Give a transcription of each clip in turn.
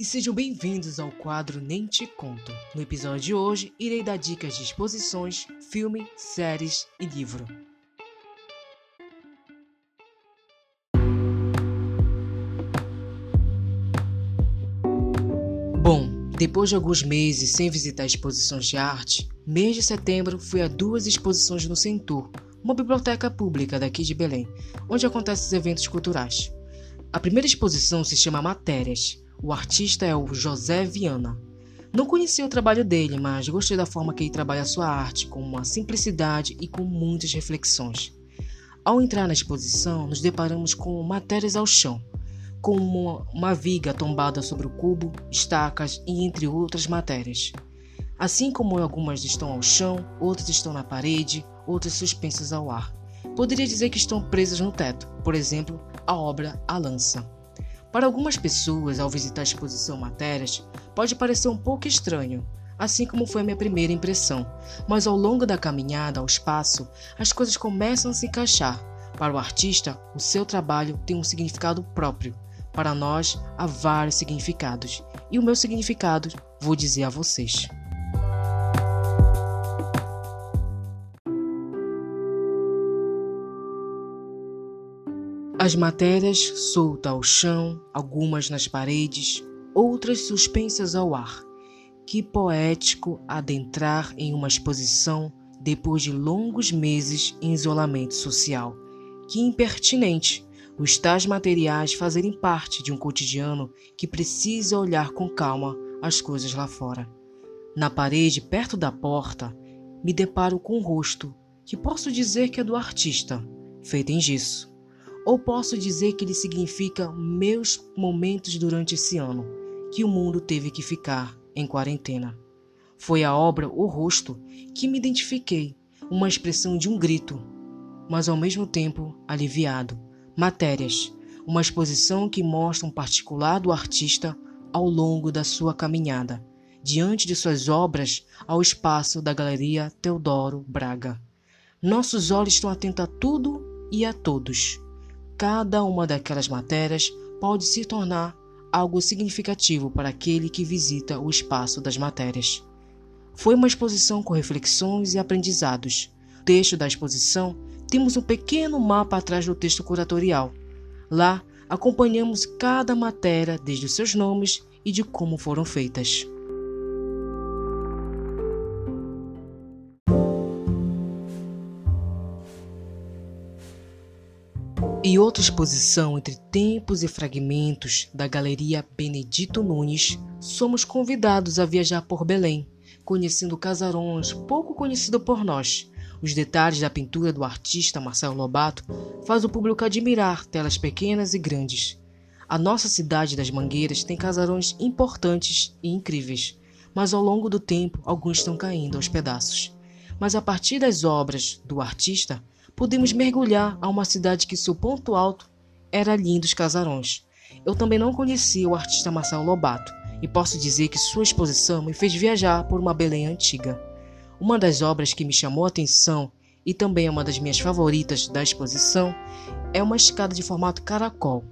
e sejam bem-vindos ao quadro Nem Te Conto. No episódio de hoje, irei dar dicas de exposições, filme, séries e livro. Bom, depois de alguns meses sem visitar exposições de arte, mês de setembro fui a duas exposições no Centur, uma biblioteca pública daqui de Belém, onde acontecem os eventos culturais. A primeira exposição se chama Matérias, o artista é o José Viana. Não conheci o trabalho dele, mas gostei da forma que ele trabalha a sua arte, com uma simplicidade e com muitas reflexões. Ao entrar na exposição, nos deparamos com matérias ao chão, com uma, uma viga tombada sobre o cubo, estacas e entre outras matérias. Assim como algumas estão ao chão, outras estão na parede, outras suspensas ao ar. Poderia dizer que estão presas no teto, por exemplo, a obra A Lança. Para algumas pessoas, ao visitar a exposição Matérias, pode parecer um pouco estranho, assim como foi a minha primeira impressão, mas ao longo da caminhada ao espaço, as coisas começam a se encaixar. Para o artista, o seu trabalho tem um significado próprio. Para nós, há vários significados, e o meu significado vou dizer a vocês. As matérias soltas ao chão, algumas nas paredes, outras suspensas ao ar. Que poético adentrar em uma exposição depois de longos meses em isolamento social. Que impertinente os tais materiais fazerem parte de um cotidiano que precisa olhar com calma as coisas lá fora. Na parede, perto da porta, me deparo com um rosto que posso dizer que é do artista, feito em gesso. Ou posso dizer que ele significa meus momentos durante esse ano, que o mundo teve que ficar em quarentena. Foi a obra O Rosto que me identifiquei, uma expressão de um grito, mas ao mesmo tempo aliviado. Matérias, uma exposição que mostra um particular do artista ao longo da sua caminhada, diante de suas obras ao espaço da Galeria Teodoro Braga. Nossos olhos estão atentos a tudo e a todos cada uma daquelas matérias pode se tornar algo significativo para aquele que visita o espaço das matérias. Foi uma exposição com reflexões e aprendizados. No texto da exposição, temos um pequeno mapa atrás do texto curatorial. Lá, acompanhamos cada matéria desde os seus nomes e de como foram feitas. E outra exposição entre tempos e fragmentos da Galeria Benedito Nunes, somos convidados a viajar por Belém, conhecendo casarões pouco conhecidos por nós. Os detalhes da pintura do artista Marcelo Lobato faz o público admirar telas pequenas e grandes. A nossa cidade das Mangueiras tem casarões importantes e incríveis, mas ao longo do tempo alguns estão caindo aos pedaços. Mas a partir das obras do artista, Podemos mergulhar a uma cidade que seu ponto alto era lindos casarões. Eu também não conhecia o artista Marcelo Lobato e posso dizer que sua exposição me fez viajar por uma Belém antiga. Uma das obras que me chamou a atenção e também é uma das minhas favoritas da exposição é uma escada de formato caracol.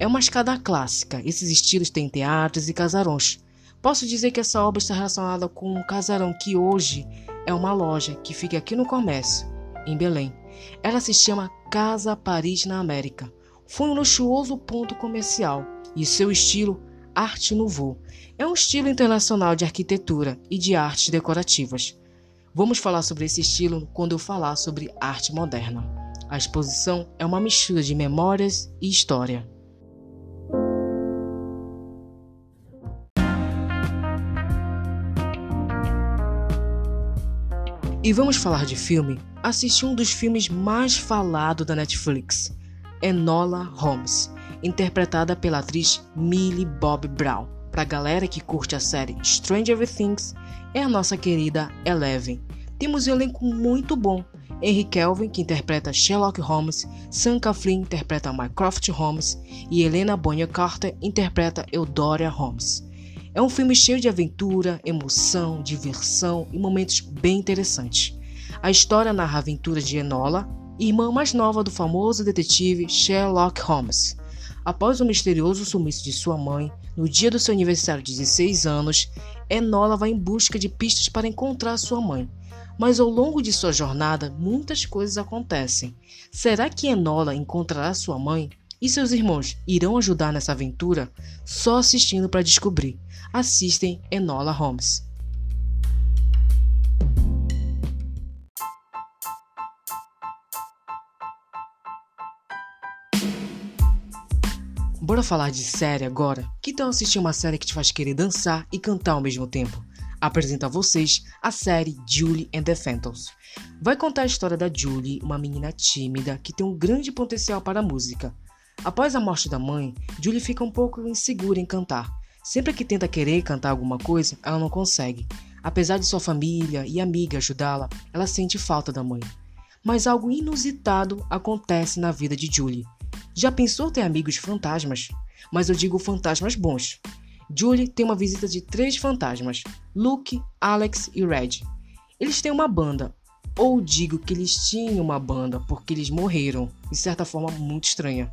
É uma escada clássica, esses estilos têm teatros e casarões. Posso dizer que essa obra está relacionada com um casarão que hoje é uma loja que fica aqui no comércio, em Belém. Ela se chama Casa Paris na América. Foi um luxuoso ponto comercial e seu estilo Arte Nouveau é um estilo internacional de arquitetura e de artes decorativas. Vamos falar sobre esse estilo quando eu falar sobre arte moderna. A exposição é uma mistura de memórias e história. E vamos falar de filme? Assisti um dos filmes mais falados da Netflix, Enola Holmes, interpretada pela atriz Millie Bob Brown. Pra galera que curte a série Stranger Things, é a nossa querida Eleven. Temos um elenco muito bom. Henry Kelvin, que interpreta Sherlock Holmes, Sam Claflin interpreta Mycroft Holmes e Helena Bonham Carter interpreta Eudoria Holmes. É um filme cheio de aventura, emoção, diversão e momentos bem interessantes. A história narra a aventura de Enola, irmã mais nova do famoso detetive Sherlock Holmes. Após o misterioso sumiço de sua mãe, no dia do seu aniversário de 16 anos, Enola vai em busca de pistas para encontrar sua mãe. Mas ao longo de sua jornada, muitas coisas acontecem. Será que Enola encontrará sua mãe? E seus irmãos irão ajudar nessa aventura? Só assistindo para descobrir. Assistem Enola Holmes. Bora falar de série agora? Que tal assistir uma série que te faz querer dançar e cantar ao mesmo tempo? Apresento a vocês a série Julie and the Phantoms. Vai contar a história da Julie, uma menina tímida que tem um grande potencial para a música. Após a morte da mãe, Julie fica um pouco insegura em cantar. Sempre que tenta querer cantar alguma coisa, ela não consegue. Apesar de sua família e amiga ajudá-la, ela sente falta da mãe. Mas algo inusitado acontece na vida de Julie. Já pensou ter amigos fantasmas? Mas eu digo fantasmas bons. Julie tem uma visita de três fantasmas: Luke, Alex e Red. Eles têm uma banda, ou digo que eles tinham uma banda porque eles morreram, de certa forma muito estranha.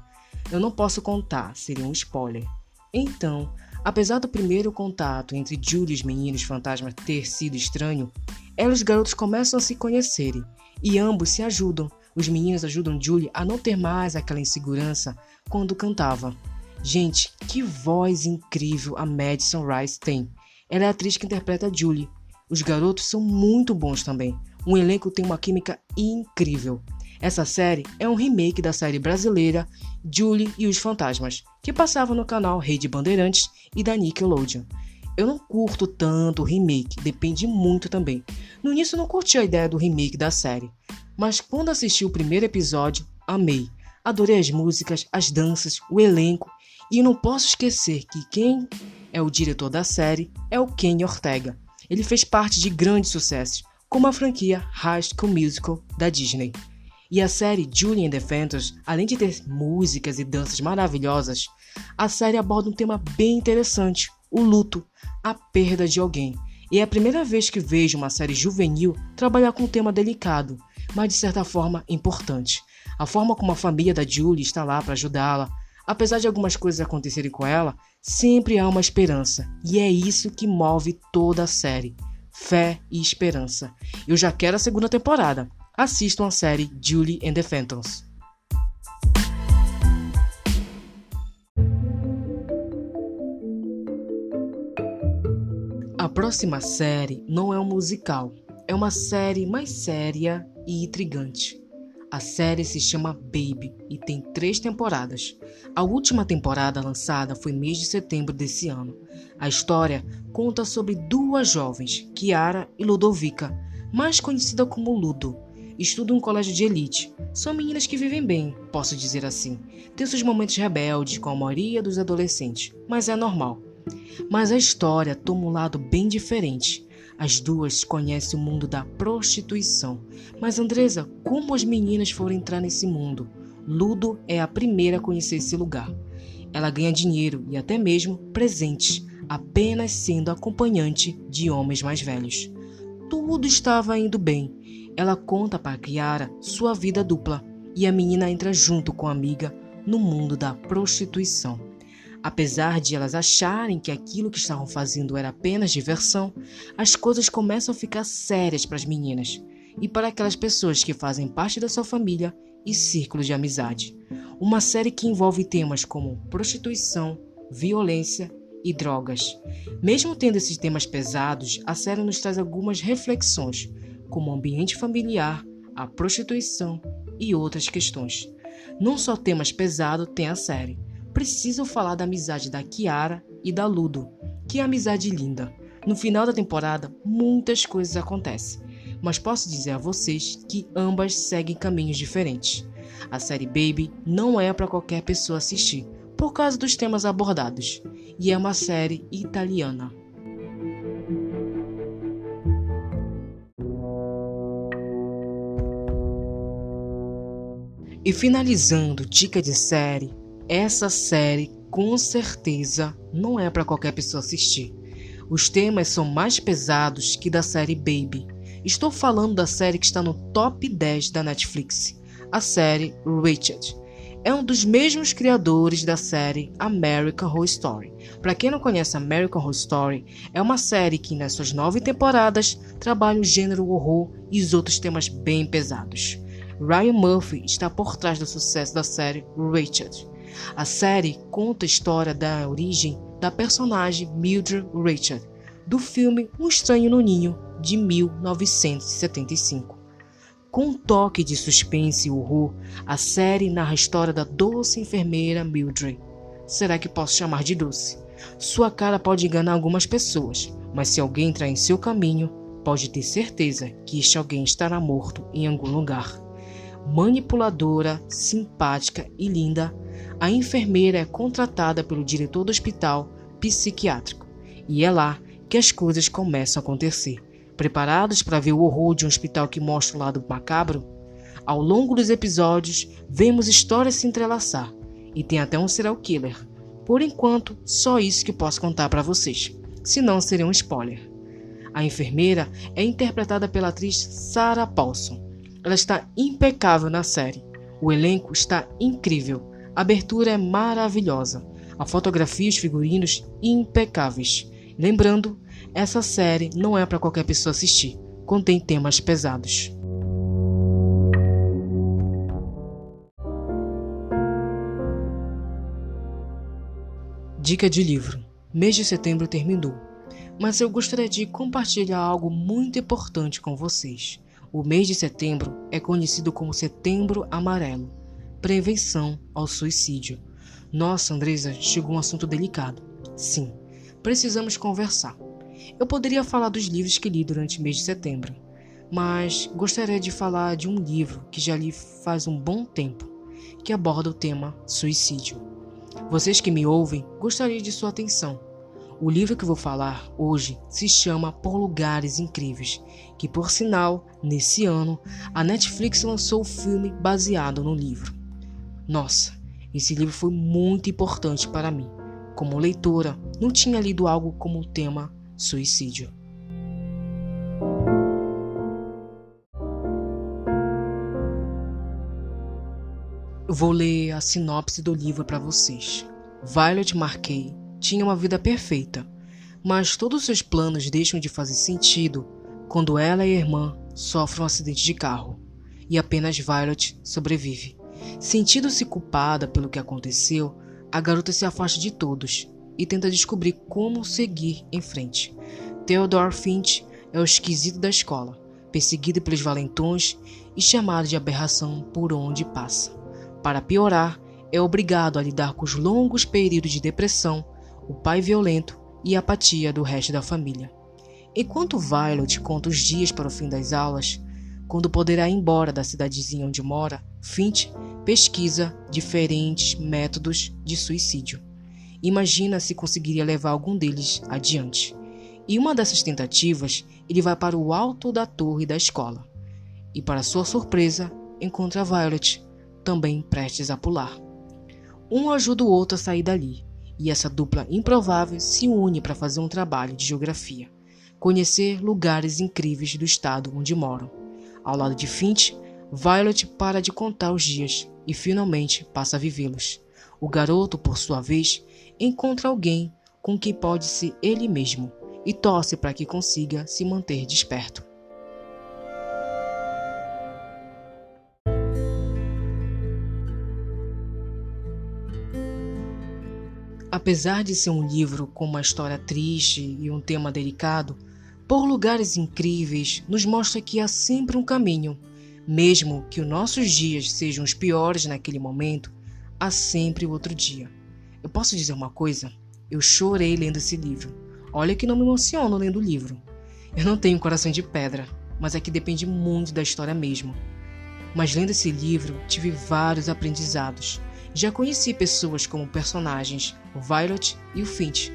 Eu não posso contar, seria um spoiler. Então, apesar do primeiro contato entre Julie e os meninos fantasmas ter sido estranho, ela e os garotos começam a se conhecerem e ambos se ajudam os meninos ajudam Julie a não ter mais aquela insegurança quando cantava. Gente, que voz incrível a Madison Rice tem. Ela é a atriz que interpreta Julie. Os garotos são muito bons também. O elenco tem uma química incrível. Essa série é um remake da série brasileira Julie e os Fantasmas, que passava no canal Rede Bandeirantes e da Nickelodeon. Eu não curto tanto o remake, depende muito também. No início eu não curti a ideia do remake da série, mas quando assisti o primeiro episódio, amei. Adorei as músicas, as danças, o elenco e não posso esquecer que quem é o diretor da série é o Kenny Ortega. Ele fez parte de grandes sucessos, como a franquia High School Musical da Disney. E a série Julie and the Phantoms, além de ter músicas e danças maravilhosas, a série aborda um tema bem interessante: o luto, a perda de alguém. E é a primeira vez que vejo uma série juvenil trabalhar com um tema delicado, mas de certa forma importante. A forma como a família da Julie está lá para ajudá-la, apesar de algumas coisas acontecerem com ela, sempre há uma esperança, e é isso que move toda a série: fé e esperança. Eu já quero a segunda temporada. Assistam a série Julie and the Phantoms. A próxima série não é um musical, é uma série mais séria e intrigante. A série se chama Baby e tem três temporadas. A última temporada lançada foi mês de setembro desse ano. A história conta sobre duas jovens, Kiara e Ludovica, mais conhecida como Ludo. Estudam em um colégio de elite. São meninas que vivem bem, posso dizer assim. Tem seus momentos rebeldes, com a maioria dos adolescentes, mas é normal. Mas a história toma um lado bem diferente. As duas conhecem o mundo da prostituição. Mas Andresa, como as meninas foram entrar nesse mundo? Ludo é a primeira a conhecer esse lugar. Ela ganha dinheiro e até mesmo presentes, apenas sendo acompanhante de homens mais velhos. Tudo estava indo bem. Ela conta para Kiara sua vida dupla e a menina entra junto com a amiga no mundo da prostituição. Apesar de elas acharem que aquilo que estavam fazendo era apenas diversão, as coisas começam a ficar sérias para as meninas e para aquelas pessoas que fazem parte da sua família e círculo de amizade. Uma série que envolve temas como prostituição, violência e drogas. Mesmo tendo esses temas pesados, a série nos traz algumas reflexões, como ambiente familiar, a prostituição e outras questões. Não só temas pesados tem a série, preciso falar da amizade da Kiara e da Ludo. Que amizade linda! No final da temporada, muitas coisas acontecem, mas posso dizer a vocês que ambas seguem caminhos diferentes. A série Baby não é para qualquer pessoa assistir, por causa dos temas abordados, e é uma série italiana. E finalizando dica de série, essa série com certeza não é para qualquer pessoa assistir. Os temas são mais pesados que da série Baby. Estou falando da série que está no top 10 da Netflix, a série Richard. é um dos mesmos criadores da série American Horror Story. Para quem não conhece American Horror Story, é uma série que nas suas nove temporadas trabalha o gênero horror e os outros temas bem pesados. Ryan Murphy está por trás do sucesso da série Richard. A série conta a história da origem da personagem Mildred Richard, do filme Um Estranho no Ninho, de 1975. Com um toque de suspense e horror, a série narra a história da doce enfermeira Mildred. Será que posso chamar de doce? Sua cara pode enganar algumas pessoas, mas se alguém entrar em seu caminho, pode ter certeza que este alguém estará morto em algum lugar. Manipuladora, simpática e linda, a enfermeira é contratada pelo diretor do hospital psiquiátrico e é lá que as coisas começam a acontecer. Preparados para ver o horror de um hospital que mostra o lado macabro? Ao longo dos episódios, vemos histórias se entrelaçar e tem até um serial killer. Por enquanto, só isso que posso contar para vocês, senão seria um spoiler. A enfermeira é interpretada pela atriz Sarah Paulson. Ela está impecável na série. O elenco está incrível. A abertura é maravilhosa. A fotografia e os figurinos impecáveis. Lembrando essa série não é para qualquer pessoa assistir, contém temas pesados. Dica de livro: Mês de setembro terminou, mas eu gostaria de compartilhar algo muito importante com vocês. O mês de setembro é conhecido como Setembro Amarelo prevenção ao suicídio. Nossa, Andresa, chegou um assunto delicado. Sim, precisamos conversar. Eu poderia falar dos livros que li durante o mês de setembro, mas gostaria de falar de um livro que já li faz um bom tempo, que aborda o tema suicídio. Vocês que me ouvem, gostaria de sua atenção. O livro que vou falar hoje se chama Por Lugares Incríveis, que por sinal, nesse ano, a Netflix lançou o filme baseado no livro. Nossa, esse livro foi muito importante para mim. Como leitora, não tinha lido algo como o tema suicídio. Vou ler a sinopse do livro para vocês. Violet Marquet tinha uma vida perfeita, mas todos os seus planos deixam de fazer sentido quando ela e a irmã sofrem um acidente de carro e apenas Violet sobrevive. Sentindo-se culpada pelo que aconteceu, a garota se afasta de todos e tenta descobrir como seguir em frente. Theodore Finch é o esquisito da escola, perseguido pelos valentões e chamado de aberração por onde passa. Para piorar, é obrigado a lidar com os longos períodos de depressão, o pai violento e a apatia do resto da família. Enquanto Violet conta os dias para o fim das aulas, quando poderá ir embora da cidadezinha onde mora, Finch pesquisa diferentes métodos de suicídio imagina se conseguiria levar algum deles adiante. E uma dessas tentativas, ele vai para o alto da torre da escola. E para sua surpresa, encontra Violet, também prestes a pular. Um ajuda o outro a sair dali, e essa dupla improvável se une para fazer um trabalho de geografia, conhecer lugares incríveis do estado onde moram. Ao lado de Finch, Violet para de contar os dias e finalmente passa a vivê-los. O garoto, por sua vez, encontra alguém com quem pode ser ele mesmo e torce para que consiga se manter desperto. Apesar de ser um livro com uma história triste e um tema delicado, Por Lugares Incríveis nos mostra que há sempre um caminho. Mesmo que os nossos dias sejam os piores naquele momento, há sempre outro dia. Eu posso dizer uma coisa? Eu chorei lendo esse livro. Olha que não me emociono lendo o livro. Eu não tenho coração de pedra, mas é que depende muito da história mesmo. Mas lendo esse livro, tive vários aprendizados. Já conheci pessoas como personagens, o Violet e o Finch,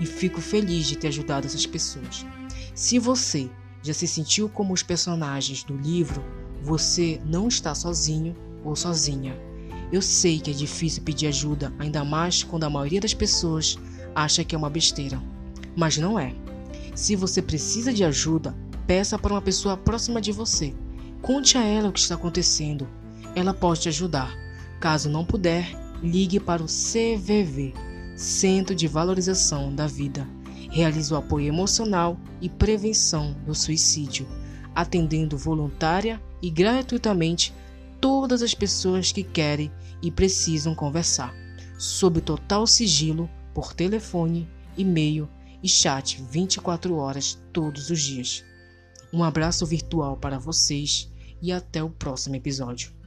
e fico feliz de ter ajudado essas pessoas. Se você já se sentiu como os personagens do livro, você não está sozinho ou sozinha. Eu sei que é difícil pedir ajuda, ainda mais quando a maioria das pessoas acha que é uma besteira. Mas não é. Se você precisa de ajuda, peça para uma pessoa próxima de você. Conte a ela o que está acontecendo. Ela pode te ajudar. Caso não puder, ligue para o CVV, Centro de Valorização da Vida. Realiza o apoio emocional e prevenção do suicídio, atendendo voluntária e gratuitamente todas as pessoas que querem e precisam conversar, sob total sigilo, por telefone, e-mail e chat 24 horas todos os dias. Um abraço virtual para vocês e até o próximo episódio.